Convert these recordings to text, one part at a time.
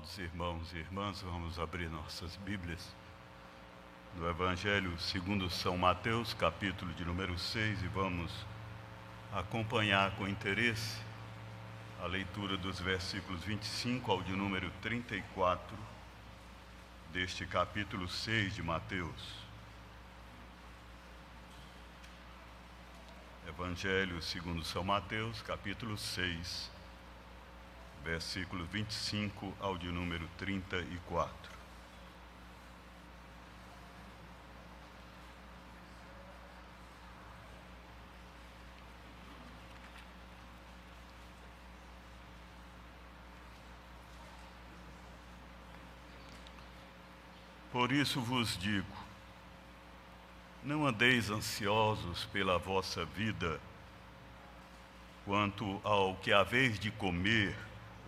Amados irmãos e irmãs, vamos abrir nossas Bíblias no Evangelho segundo São Mateus, capítulo de número 6, e vamos acompanhar com interesse a leitura dos versículos 25 ao de número 34 deste capítulo 6 de Mateus. Evangelho segundo São Mateus, capítulo 6, versículo 25 ao de número 34. Por isso vos digo: não andeis ansiosos pela vossa vida, quanto ao que haveis de comer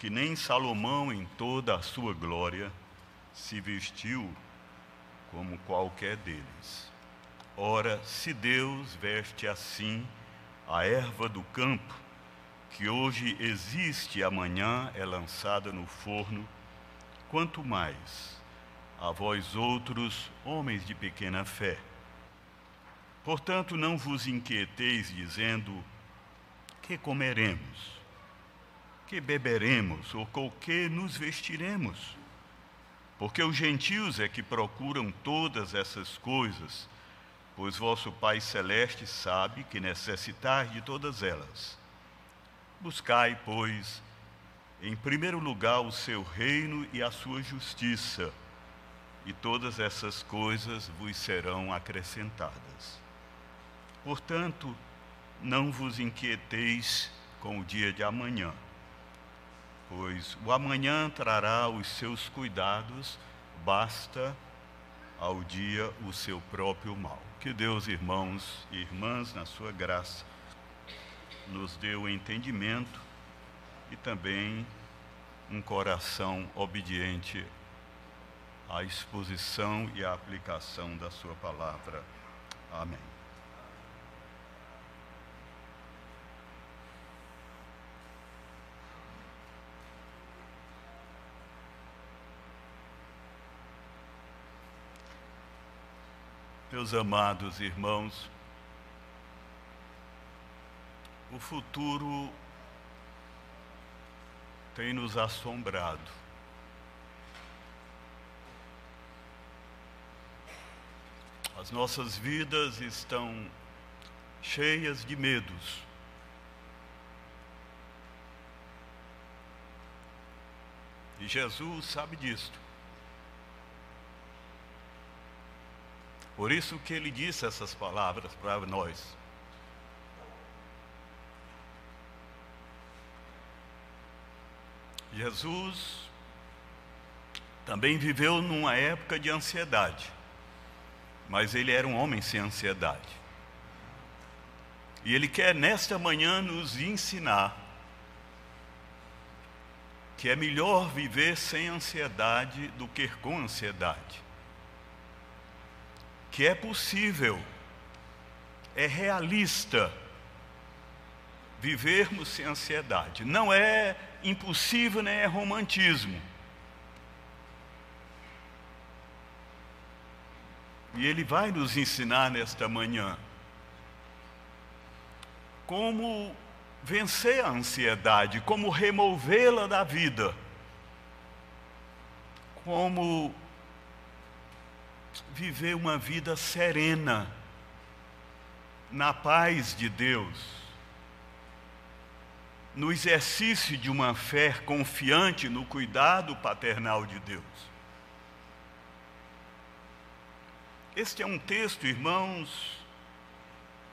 que nem Salomão, em toda a sua glória, se vestiu como qualquer deles. Ora, se Deus veste assim a erva do campo, que hoje existe e amanhã é lançada no forno, quanto mais a vós outros, homens de pequena fé. Portanto, não vos inquieteis dizendo: que comeremos? Que beberemos ou com que nos vestiremos? Porque os gentios é que procuram todas essas coisas, pois vosso Pai Celeste sabe que necessitais de todas elas. Buscai, pois, em primeiro lugar o seu reino e a sua justiça, e todas essas coisas vos serão acrescentadas. Portanto, não vos inquieteis com o dia de amanhã pois o amanhã trará os seus cuidados, basta ao dia o seu próprio mal. Que Deus, irmãos e irmãs, na sua graça, nos dê o entendimento e também um coração obediente à exposição e à aplicação da sua palavra. Amém. Meus amados irmãos, o futuro tem nos assombrado. As nossas vidas estão cheias de medos. E Jesus sabe disto. Por isso que ele disse essas palavras para nós. Jesus também viveu numa época de ansiedade, mas ele era um homem sem ansiedade. E ele quer nesta manhã nos ensinar que é melhor viver sem ansiedade do que com ansiedade que é possível, é realista vivermos sem ansiedade. Não é impossível nem é romantismo. E ele vai nos ensinar nesta manhã como vencer a ansiedade, como removê-la da vida, como viver uma vida serena, na paz de Deus, no exercício de uma fé confiante no cuidado paternal de Deus. Este é um texto, irmãos,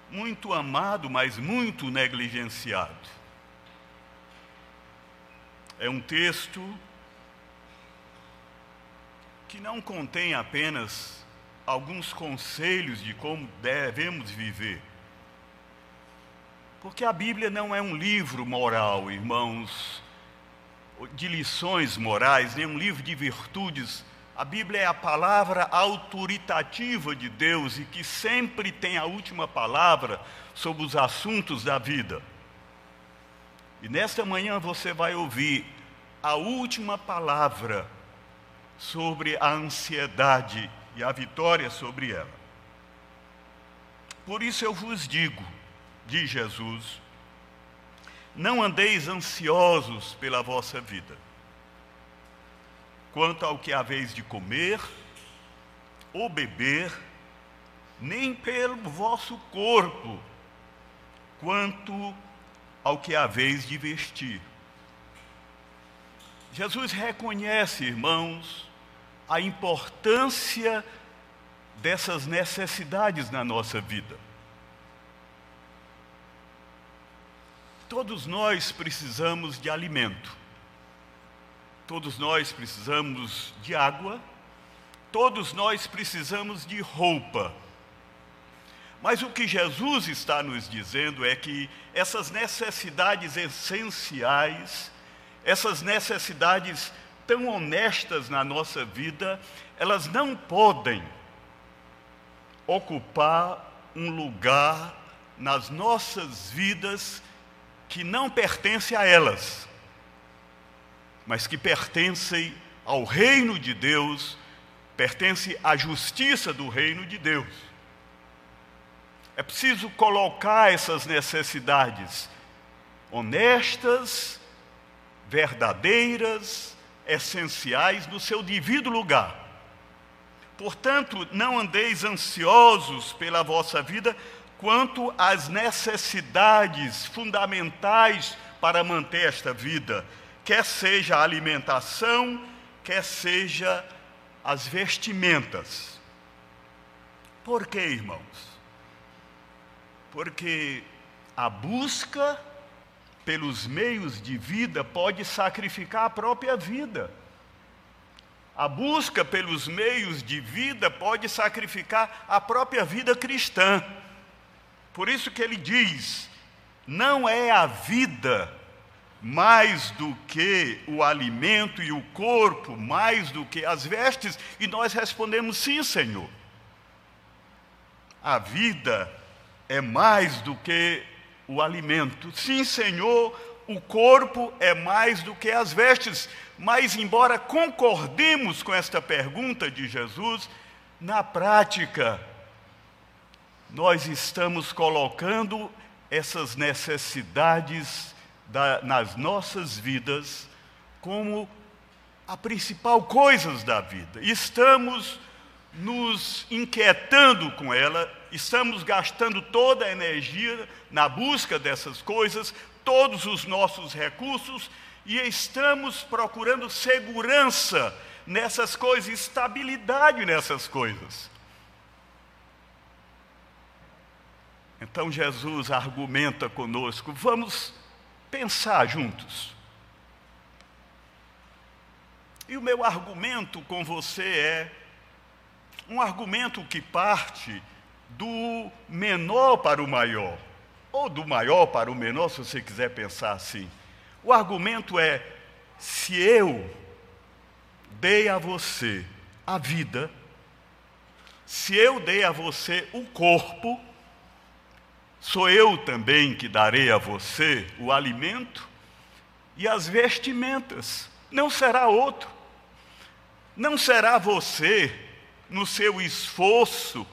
muito amado, mas muito negligenciado. É um texto que não contém apenas alguns conselhos de como devemos viver. Porque a Bíblia não é um livro moral, irmãos, de lições morais, nem um livro de virtudes. A Bíblia é a palavra autoritativa de Deus e que sempre tem a última palavra sobre os assuntos da vida. E nesta manhã você vai ouvir a última palavra sobre a ansiedade e a vitória sobre ela. Por isso eu vos digo, diz Jesus, não andeis ansiosos pela vossa vida, quanto ao que haveis de comer ou beber, nem pelo vosso corpo, quanto ao que haveis de vestir. Jesus reconhece, irmãos, a importância dessas necessidades na nossa vida. Todos nós precisamos de alimento, todos nós precisamos de água, todos nós precisamos de roupa. Mas o que Jesus está nos dizendo é que essas necessidades essenciais, essas necessidades tão honestas na nossa vida, elas não podem ocupar um lugar nas nossas vidas que não pertence a elas, mas que pertencem ao reino de Deus, pertence à justiça do reino de Deus. É preciso colocar essas necessidades honestas, verdadeiras, essenciais no seu devido lugar. Portanto, não andeis ansiosos pela vossa vida quanto às necessidades fundamentais para manter esta vida, quer seja a alimentação, quer seja as vestimentas. Por quê, irmãos? Porque a busca pelos meios de vida, pode sacrificar a própria vida. A busca pelos meios de vida pode sacrificar a própria vida cristã. Por isso que ele diz: não é a vida mais do que o alimento e o corpo, mais do que as vestes, e nós respondemos: sim, Senhor. A vida é mais do que o alimento. Sim, Senhor, o corpo é mais do que as vestes. Mas, embora concordemos com esta pergunta de Jesus, na prática, nós estamos colocando essas necessidades da, nas nossas vidas como a principal coisas da vida. Estamos nos inquietando com ela, estamos gastando toda a energia na busca dessas coisas, todos os nossos recursos e estamos procurando segurança nessas coisas, estabilidade nessas coisas. Então Jesus argumenta conosco, vamos pensar juntos. E o meu argumento com você é um argumento que parte do menor para o maior, ou do maior para o menor, se você quiser pensar assim. O argumento é: se eu dei a você a vida, se eu dei a você o corpo, sou eu também que darei a você o alimento e as vestimentas, não será outro. Não será você no seu esforço,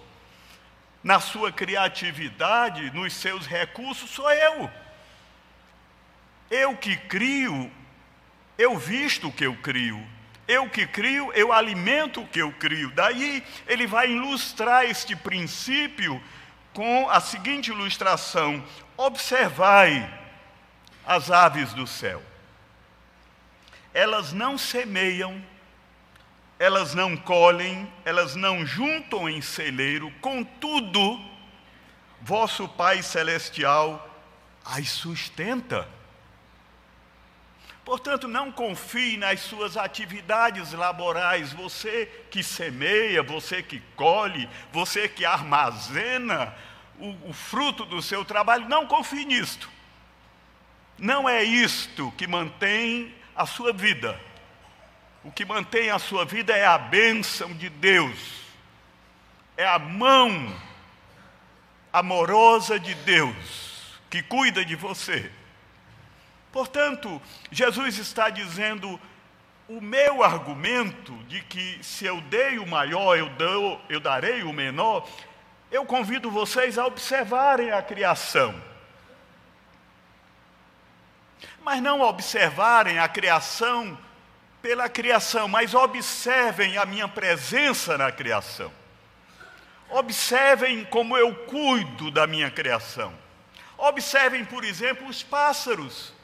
na sua criatividade, nos seus recursos, sou eu. Eu que crio, eu visto o que eu crio, Eu que crio, eu alimento o que eu crio. Daí ele vai ilustrar este princípio com a seguinte ilustração: observai as aves do céu. Elas não semeiam, elas não colhem, elas não juntam em celeiro, contudo, vosso Pai Celestial as sustenta. Portanto, não confie nas suas atividades laborais. Você que semeia, você que colhe, você que armazena o, o fruto do seu trabalho, não confie nisto. Não é isto que mantém a sua vida. O que mantém a sua vida é a bênção de Deus, é a mão amorosa de Deus que cuida de você. Portanto, Jesus está dizendo: o meu argumento de que se eu dei o maior, eu, dou, eu darei o menor, eu convido vocês a observarem a criação. Mas não observarem a criação pela criação, mas observem a minha presença na criação. Observem como eu cuido da minha criação. Observem, por exemplo, os pássaros.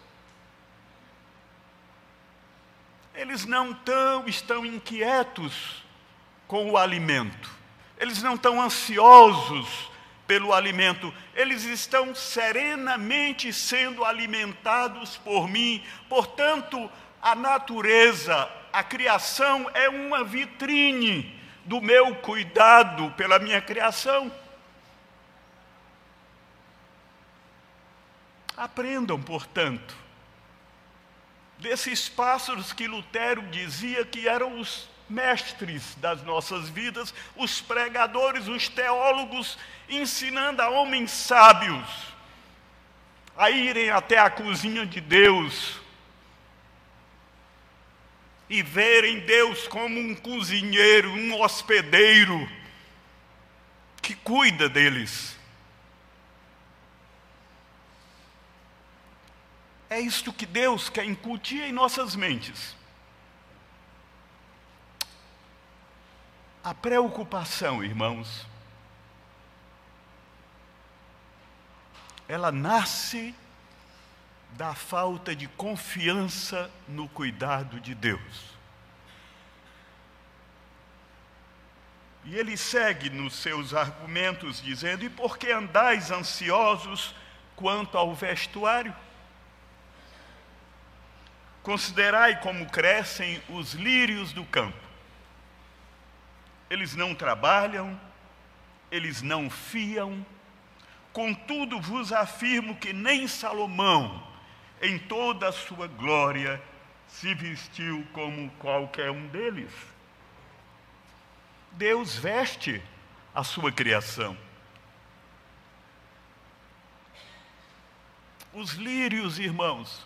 eles não tão, estão inquietos com o alimento, eles não estão ansiosos pelo alimento, eles estão serenamente sendo alimentados por mim. Portanto, a natureza, a criação é uma vitrine do meu cuidado pela minha criação. Aprendam, portanto, desses pássaros que Lutero dizia que eram os mestres das nossas vidas, os pregadores, os teólogos, ensinando a homens sábios a irem até a cozinha de Deus e verem Deus como um cozinheiro, um hospedeiro que cuida deles. É isto que Deus quer incutir em nossas mentes. A preocupação, irmãos, ela nasce da falta de confiança no cuidado de Deus. E ele segue nos seus argumentos dizendo: E por que andais ansiosos quanto ao vestuário? Considerai como crescem os lírios do campo. Eles não trabalham, eles não fiam, contudo vos afirmo que nem Salomão, em toda a sua glória, se vestiu como qualquer um deles. Deus veste a sua criação. Os lírios, irmãos,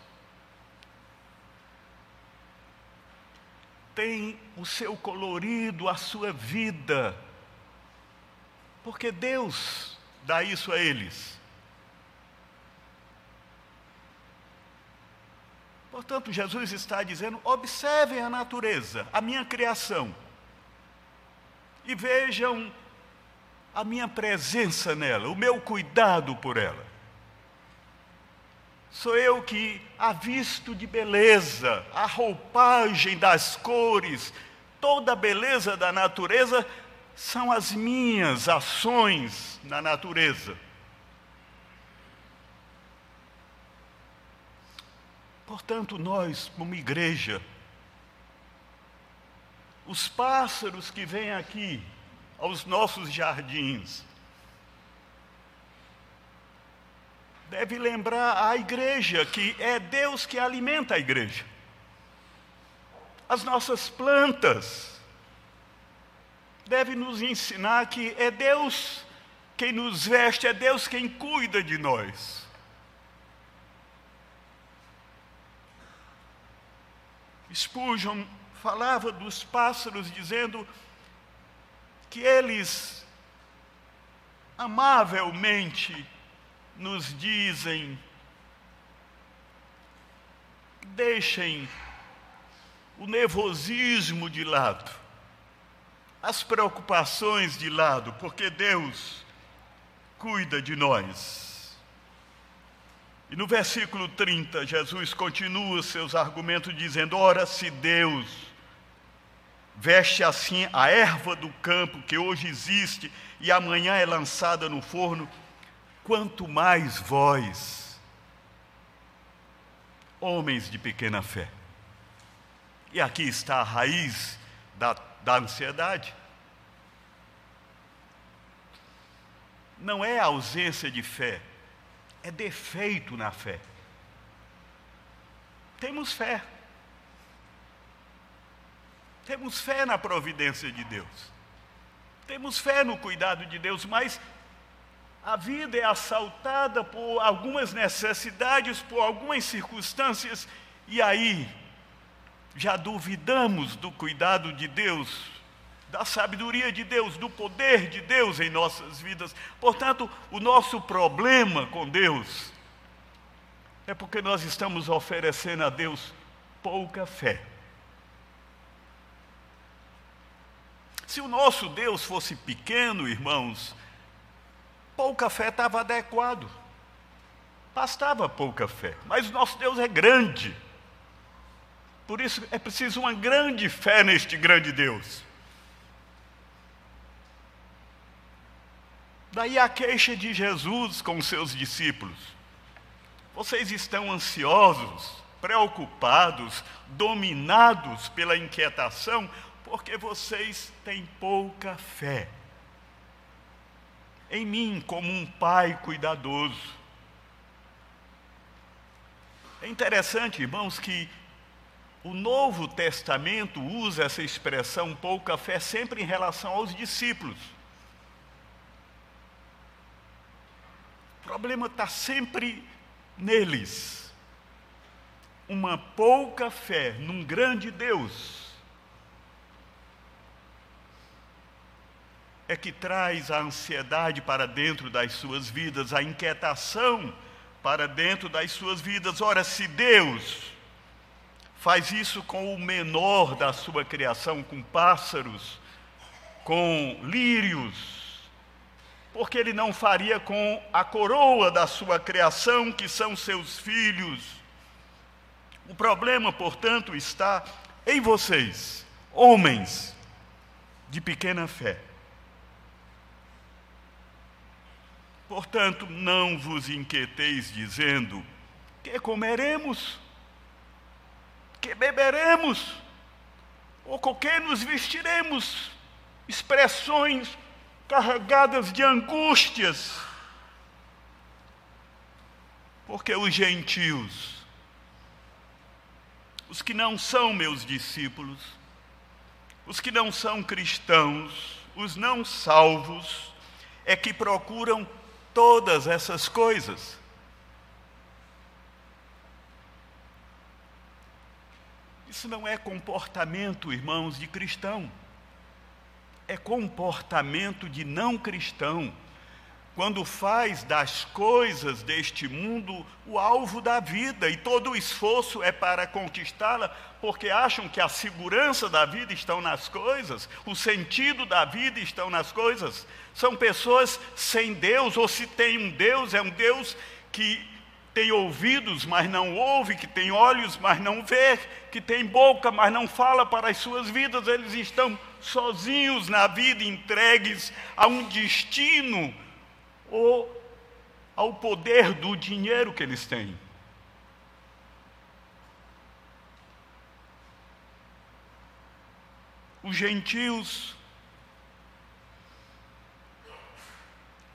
tem o seu colorido, a sua vida, porque Deus dá isso a eles. Portanto, Jesus está dizendo: observem a natureza, a minha criação, e vejam a minha presença nela, o meu cuidado por ela. Sou eu que a visto de beleza, a roupagem das cores, toda a beleza da natureza são as minhas ações na natureza. Portanto, nós, como igreja, os pássaros que vêm aqui aos nossos jardins, deve lembrar a igreja que é Deus que alimenta a igreja. As nossas plantas devem nos ensinar que é Deus quem nos veste, é Deus quem cuida de nós. Spurgeon falava dos pássaros dizendo que eles amavelmente nos dizem: deixem o nervosismo de lado, as preocupações de lado, porque Deus cuida de nós. E no versículo 30, Jesus continua seus argumentos dizendo: Ora, se Deus veste assim a erva do campo que hoje existe e amanhã é lançada no forno, quanto mais vós, homens de pequena fé. E aqui está a raiz da, da ansiedade. Não é ausência de fé, é defeito na fé. Temos fé. Temos fé na providência de Deus. Temos fé no cuidado de Deus, mas a vida é assaltada por algumas necessidades, por algumas circunstâncias, e aí já duvidamos do cuidado de Deus, da sabedoria de Deus, do poder de Deus em nossas vidas. Portanto, o nosso problema com Deus é porque nós estamos oferecendo a Deus pouca fé. Se o nosso Deus fosse pequeno, irmãos, pouca fé estava adequado. Bastava pouca fé. Mas o nosso Deus é grande. Por isso é preciso uma grande fé neste grande Deus. Daí a queixa de Jesus com seus discípulos. Vocês estão ansiosos, preocupados, dominados pela inquietação, porque vocês têm pouca fé em mim como um pai cuidadoso. É interessante, irmãos, que o Novo Testamento usa essa expressão pouca fé sempre em relação aos discípulos. O problema está sempre neles. Uma pouca fé num grande Deus é que traz a ansiedade para dentro das suas vidas, a inquietação para dentro das suas vidas. Ora, se Deus faz isso com o menor da sua criação, com pássaros, com lírios, porque ele não faria com a coroa da sua criação, que são seus filhos. O problema, portanto, está em vocês, homens de pequena fé. Portanto, não vos inquieteis dizendo: que comeremos? Que beberemos? Ou com que nos vestiremos? Expressões carregadas de angústias. Porque os gentios, os que não são meus discípulos, os que não são cristãos, os não salvos, é que procuram todas essas coisas. Isso não é comportamento, irmãos, de cristão. É comportamento de não cristão. Quando faz das coisas deste mundo o alvo da vida e todo o esforço é para conquistá-la, porque acham que a segurança da vida estão nas coisas, o sentido da vida estão nas coisas. São pessoas sem Deus, ou se tem um Deus, é um Deus que tem ouvidos, mas não ouve, que tem olhos, mas não vê, que tem boca, mas não fala para as suas vidas, eles estão sozinhos na vida, entregues a um destino ou ao poder do dinheiro que eles têm. Os gentios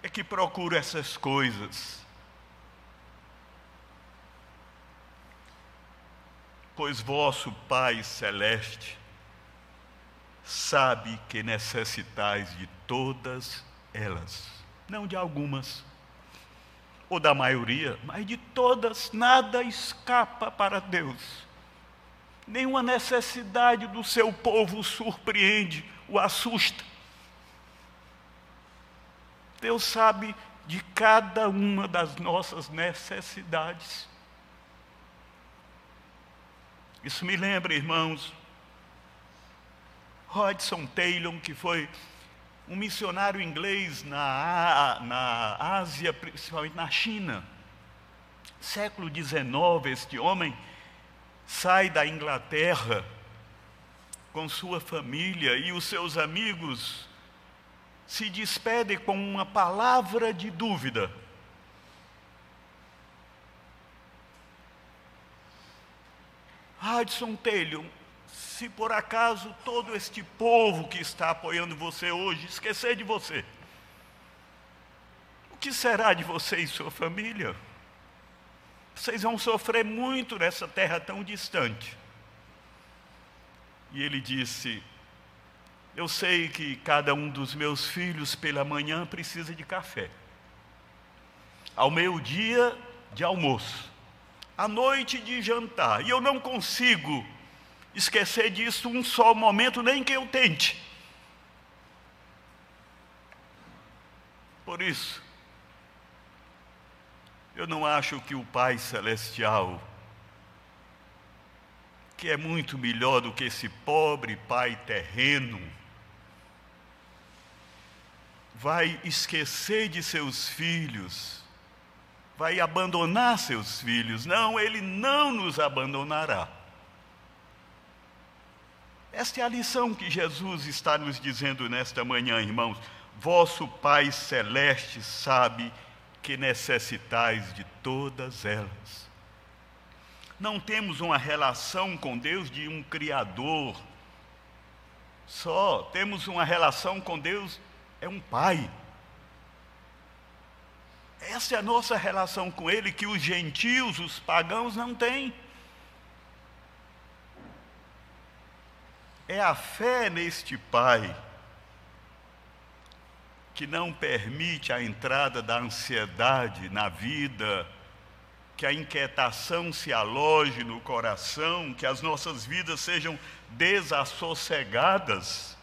é que procuram essas coisas pois vosso Pai Celeste sabe que necessitais de todas elas, não de algumas, ou da maioria, mas de todas, nada escapa para Deus. Nenhuma necessidade do seu povo o surpreende, o assusta. Deus sabe de cada uma das nossas necessidades. Isso me lembra, irmãos, Hodgson Taylor, que foi um missionário inglês na, na Ásia, principalmente na China. Século XIX, este homem sai da Inglaterra com sua família e os seus amigos se despedem com uma palavra de dúvida. Hudson Taylor, se por acaso todo este povo que está apoiando você hoje esquecer de você, o que será de você e sua família? Vocês vão sofrer muito nessa terra tão distante. E ele disse: Eu sei que cada um dos meus filhos pela manhã precisa de café, ao meio-dia de almoço, à noite de jantar, e eu não consigo esquecer disso um só momento, nem que eu tente. Por isso, eu não acho que o Pai Celestial, que é muito melhor do que esse pobre pai terreno, vai esquecer de seus filhos, vai abandonar seus filhos. Não, ele não nos abandonará. Esta é a lição que Jesus está nos dizendo nesta manhã, irmãos. Vosso Pai Celeste sabe que necessitais de todas elas. Não temos uma relação com Deus de um Criador só, temos uma relação com Deus, é um Pai. Essa é a nossa relação com Ele que os gentios, os pagãos não têm. É a fé neste Pai que não permite a entrada da ansiedade na vida, que a inquietação se aloje no coração, que as nossas vidas sejam desassossegadas.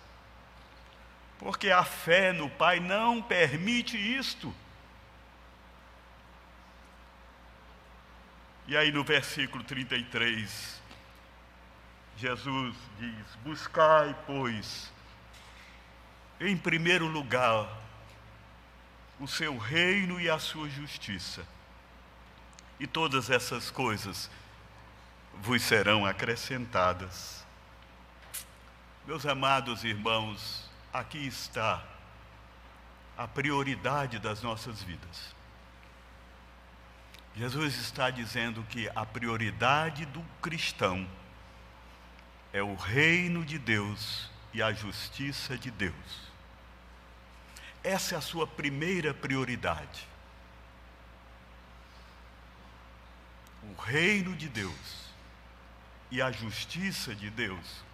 Porque a fé no Pai não permite isto. E aí no versículo 33, Jesus diz: Buscai, pois, em primeiro lugar, o seu reino e a sua justiça, e todas essas coisas vos serão acrescentadas. Meus amados irmãos, aqui está a prioridade das nossas vidas. Jesus está dizendo que a prioridade do cristão é o reino de Deus e a justiça de Deus. Essa é a sua primeira prioridade. O reino de Deus e a justiça de Deus.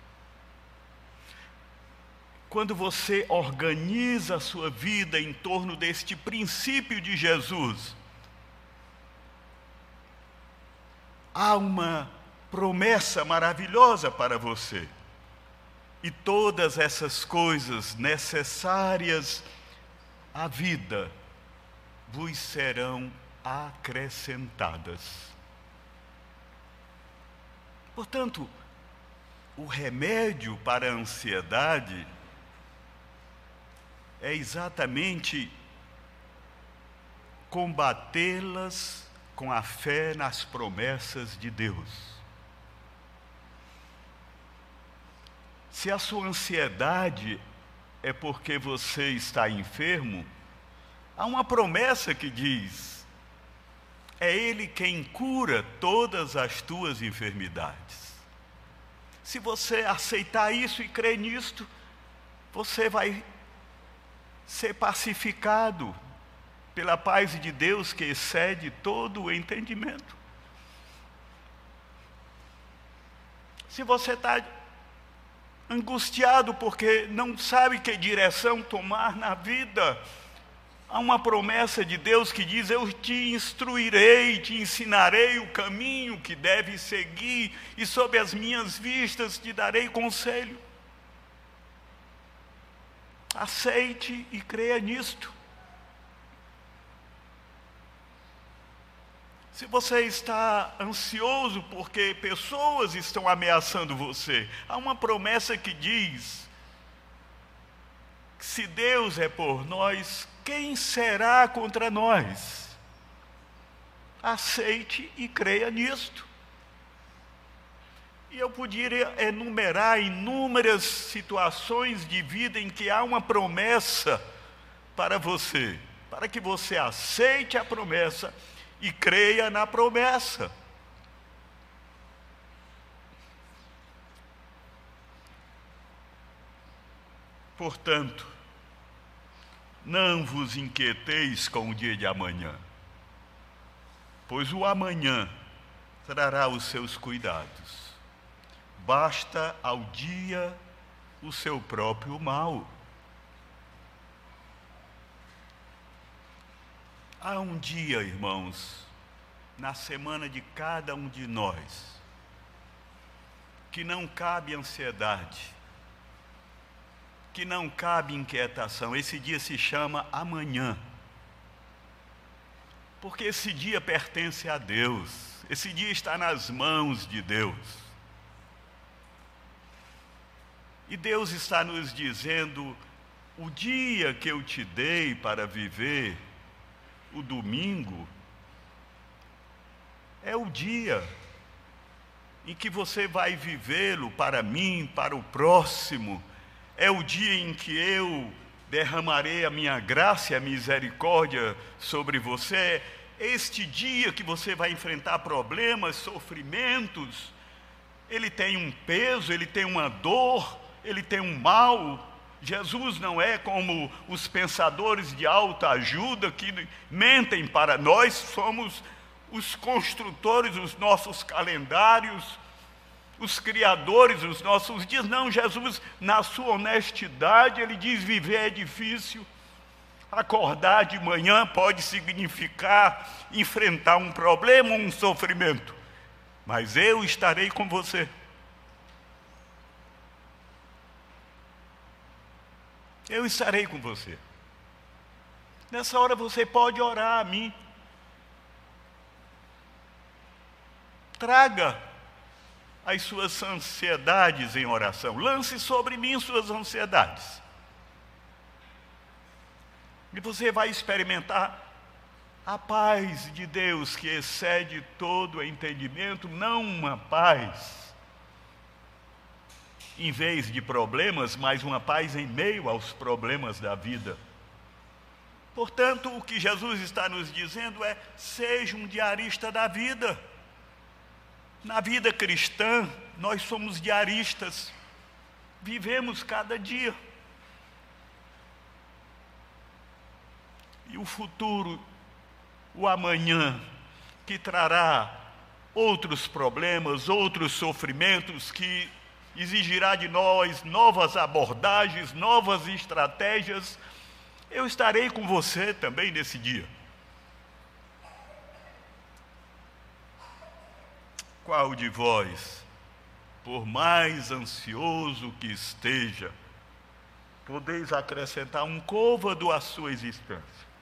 Quando você organiza a sua vida em torno deste princípio de Jesus, há uma promessa maravilhosa para você. E todas essas coisas necessárias à vida vos serão acrescentadas. Portanto, o remédio para a ansiedade é exatamente combatê-las com a fé nas promessas de Deus. Se a sua ansiedade é porque você está enfermo, há uma promessa que diz: é Ele quem cura todas as tuas enfermidades. Se você aceitar isso e crer nisto, você vai ser pacificado pela paz de Deus que excede todo o entendimento. Se você está angustiado porque não sabe que direção tomar na vida. Há uma promessa de Deus que diz: Eu te instruirei, te ensinarei o caminho que deve seguir, e sob as minhas vistas te darei conselho. Aceite e creia nisto. Se você está ansioso porque pessoas estão ameaçando você, há uma promessa que diz: se Deus é por nós, quem será contra nós? Aceite e creia nisto. E eu poderia enumerar inúmeras situações de vida em que há uma promessa para você, para que você aceite a promessa e creia na promessa. Portanto, não vos inquieteis com o dia de amanhã, pois o amanhã trará os seus cuidados. Basta ao dia o seu próprio mal. Há um dia, irmãos, na semana de cada um de nós, que não cabe ansiedade, que não cabe inquietação. Esse dia se chama amanhã. Porque esse dia pertence a Deus. Esse dia está nas mãos de Deus. E Deus está nos dizendo: o dia que eu te dei para viver, o domingo, é o dia em que você vai vivê-lo para mim, para o próximo é o dia em que eu derramarei a minha graça e a misericórdia sobre você. Este dia que você vai enfrentar problemas, sofrimentos, ele tem um peso, ele tem uma dor, ele tem um mal. Jesus não é como os pensadores de alta ajuda que mentem para nós, somos os construtores dos nossos calendários, os criadores dos nossos dias. Não, Jesus, na sua honestidade, ele diz: viver é difícil. Acordar de manhã pode significar enfrentar um problema, um sofrimento, mas eu estarei com você. Eu estarei com você. Nessa hora você pode orar a mim. Traga as suas ansiedades em oração. Lance sobre mim suas ansiedades. E você vai experimentar a paz de Deus que excede todo entendimento, não uma paz em vez de problemas, mas uma paz em meio aos problemas da vida. Portanto, o que Jesus está nos dizendo é: seja um diarista da vida. Na vida cristã, nós somos diaristas, vivemos cada dia. E o futuro, o amanhã, que trará outros problemas, outros sofrimentos, que exigirá de nós novas abordagens, novas estratégias, eu estarei com você também nesse dia. Qual de vós, por mais ansioso que esteja, podeis acrescentar um côvado à sua existência?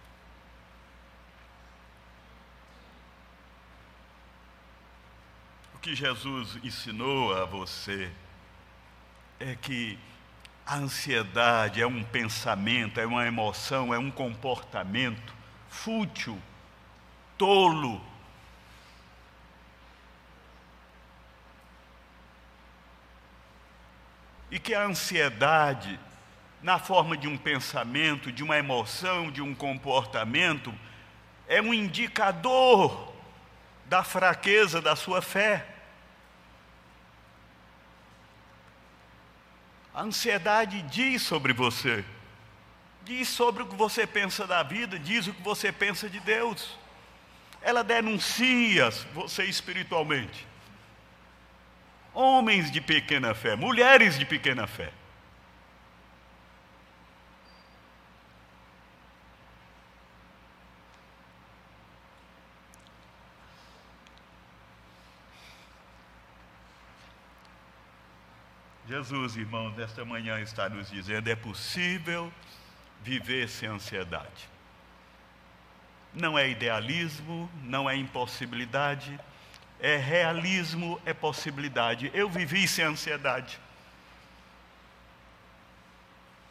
O que Jesus ensinou a você é que a ansiedade é um pensamento, é uma emoção, é um comportamento fútil, tolo, e que a ansiedade, na forma de um pensamento, de uma emoção, de um comportamento, é um indicador da fraqueza da sua fé. A ansiedade diz sobre você, diz sobre o que você pensa da vida, diz o que você pensa de Deus. Ela denuncia você espiritualmente homens de pequena fé, mulheres de pequena fé. Jesus, irmãos, nesta manhã está nos dizendo: é possível viver sem ansiedade. Não é idealismo, não é impossibilidade, é realismo, é possibilidade. Eu vivi sem ansiedade.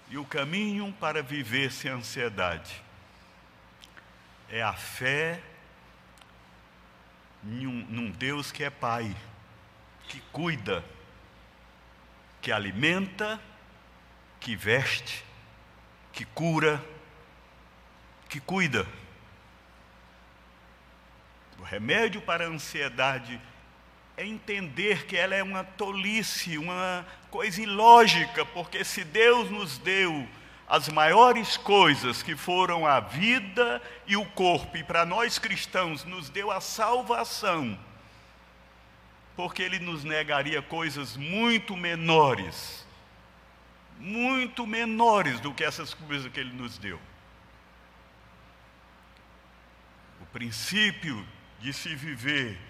E o caminho para viver sem ansiedade é a fé num, num Deus que é Pai, que cuida, que alimenta, que veste, que cura, que cuida. O remédio para a ansiedade é entender que ela é uma tolice, uma coisa ilógica, porque se Deus nos deu as maiores coisas que foram a vida e o corpo, e para nós cristãos nos deu a salvação, porque Ele nos negaria coisas muito menores, muito menores do que essas coisas que Ele nos deu. O princípio de se viver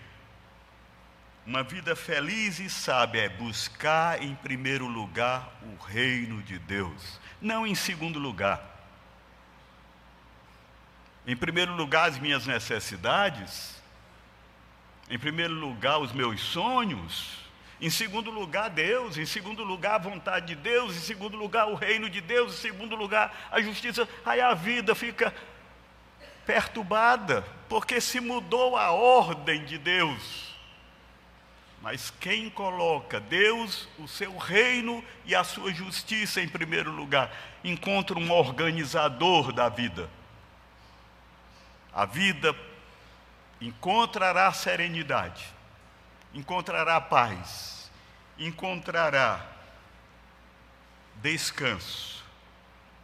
uma vida feliz e sábia é buscar em primeiro lugar o reino de Deus, não em segundo lugar. Em primeiro lugar, as minhas necessidades, em primeiro lugar, os meus sonhos, em segundo lugar, Deus, em segundo lugar, a vontade de Deus, em segundo lugar, o reino de Deus, em segundo lugar, a justiça. Aí a vida fica perturbada, porque se mudou a ordem de Deus. Mas quem coloca Deus, o seu reino e a sua justiça em primeiro lugar, encontra um organizador da vida. A vida encontrará serenidade, encontrará paz, encontrará descanso,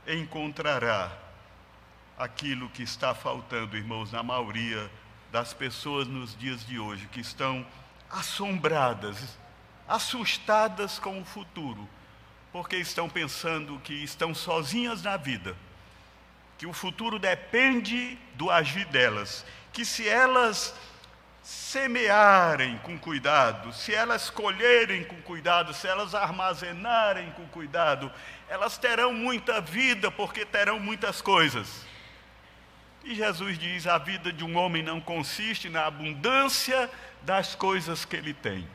encontrará aquilo que está faltando, irmãos, na maioria das pessoas nos dias de hoje, que estão assombradas, assustadas com o futuro, porque estão pensando que estão sozinhas na vida, que o futuro depende do agir delas, que se elas semearem com cuidado, se elas colherem com cuidado, se elas armazenarem com cuidado, elas terão muita vida, porque terão muitas coisas. E Jesus diz: a vida de um homem não consiste na abundância das coisas que ele tem.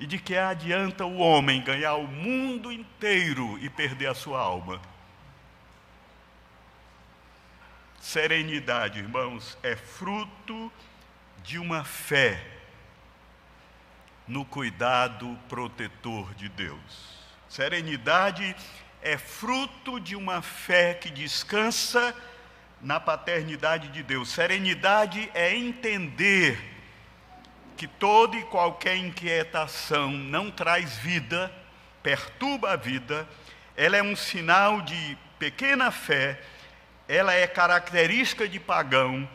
E de que adianta o homem ganhar o mundo inteiro e perder a sua alma? Serenidade, irmãos, é fruto de uma fé no cuidado protetor de Deus. Serenidade é fruto de uma fé que descansa na paternidade de Deus. Serenidade é entender que toda e qualquer inquietação não traz vida, perturba a vida, ela é um sinal de pequena fé, ela é característica de pagão,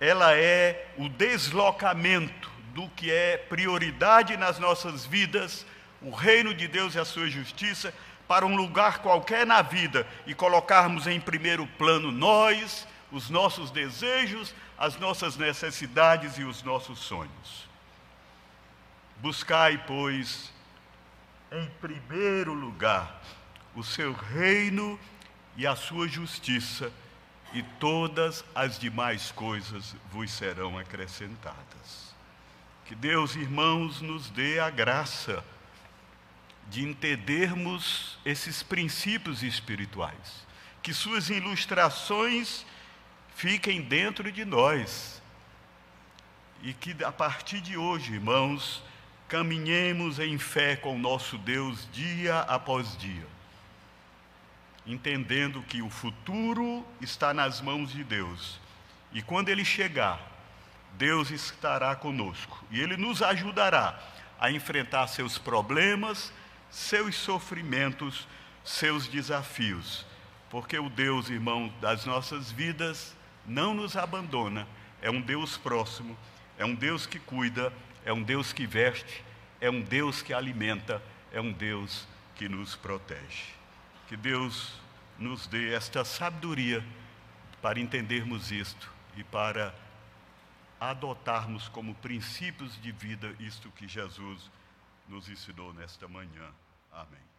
ela é o deslocamento do que é prioridade nas nossas vidas, o reino de Deus e a sua justiça, para um lugar qualquer na vida e colocarmos em primeiro plano nós, os nossos desejos, as nossas necessidades e os nossos sonhos. Buscai, pois, em primeiro lugar o seu reino e a sua justiça, e todas as demais coisas vos serão acrescentadas. Que Deus, irmãos, nos dê a graça de entendermos esses princípios espirituais, que suas ilustrações fiquem dentro de nós. E que a partir de hoje, irmãos, caminhemos em fé com nosso Deus dia após dia, entendendo que o futuro está nas mãos de Deus. E quando ele chegar, Deus estará conosco e ele nos ajudará a enfrentar seus problemas, seus sofrimentos, seus desafios. Porque o Deus, irmão, das nossas vidas não nos abandona, é um Deus próximo, é um Deus que cuida, é um Deus que veste, é um Deus que alimenta, é um Deus que nos protege. Que Deus nos dê esta sabedoria para entendermos isto e para adotarmos como princípios de vida isto que Jesus nos ensinou nesta manhã. Amém.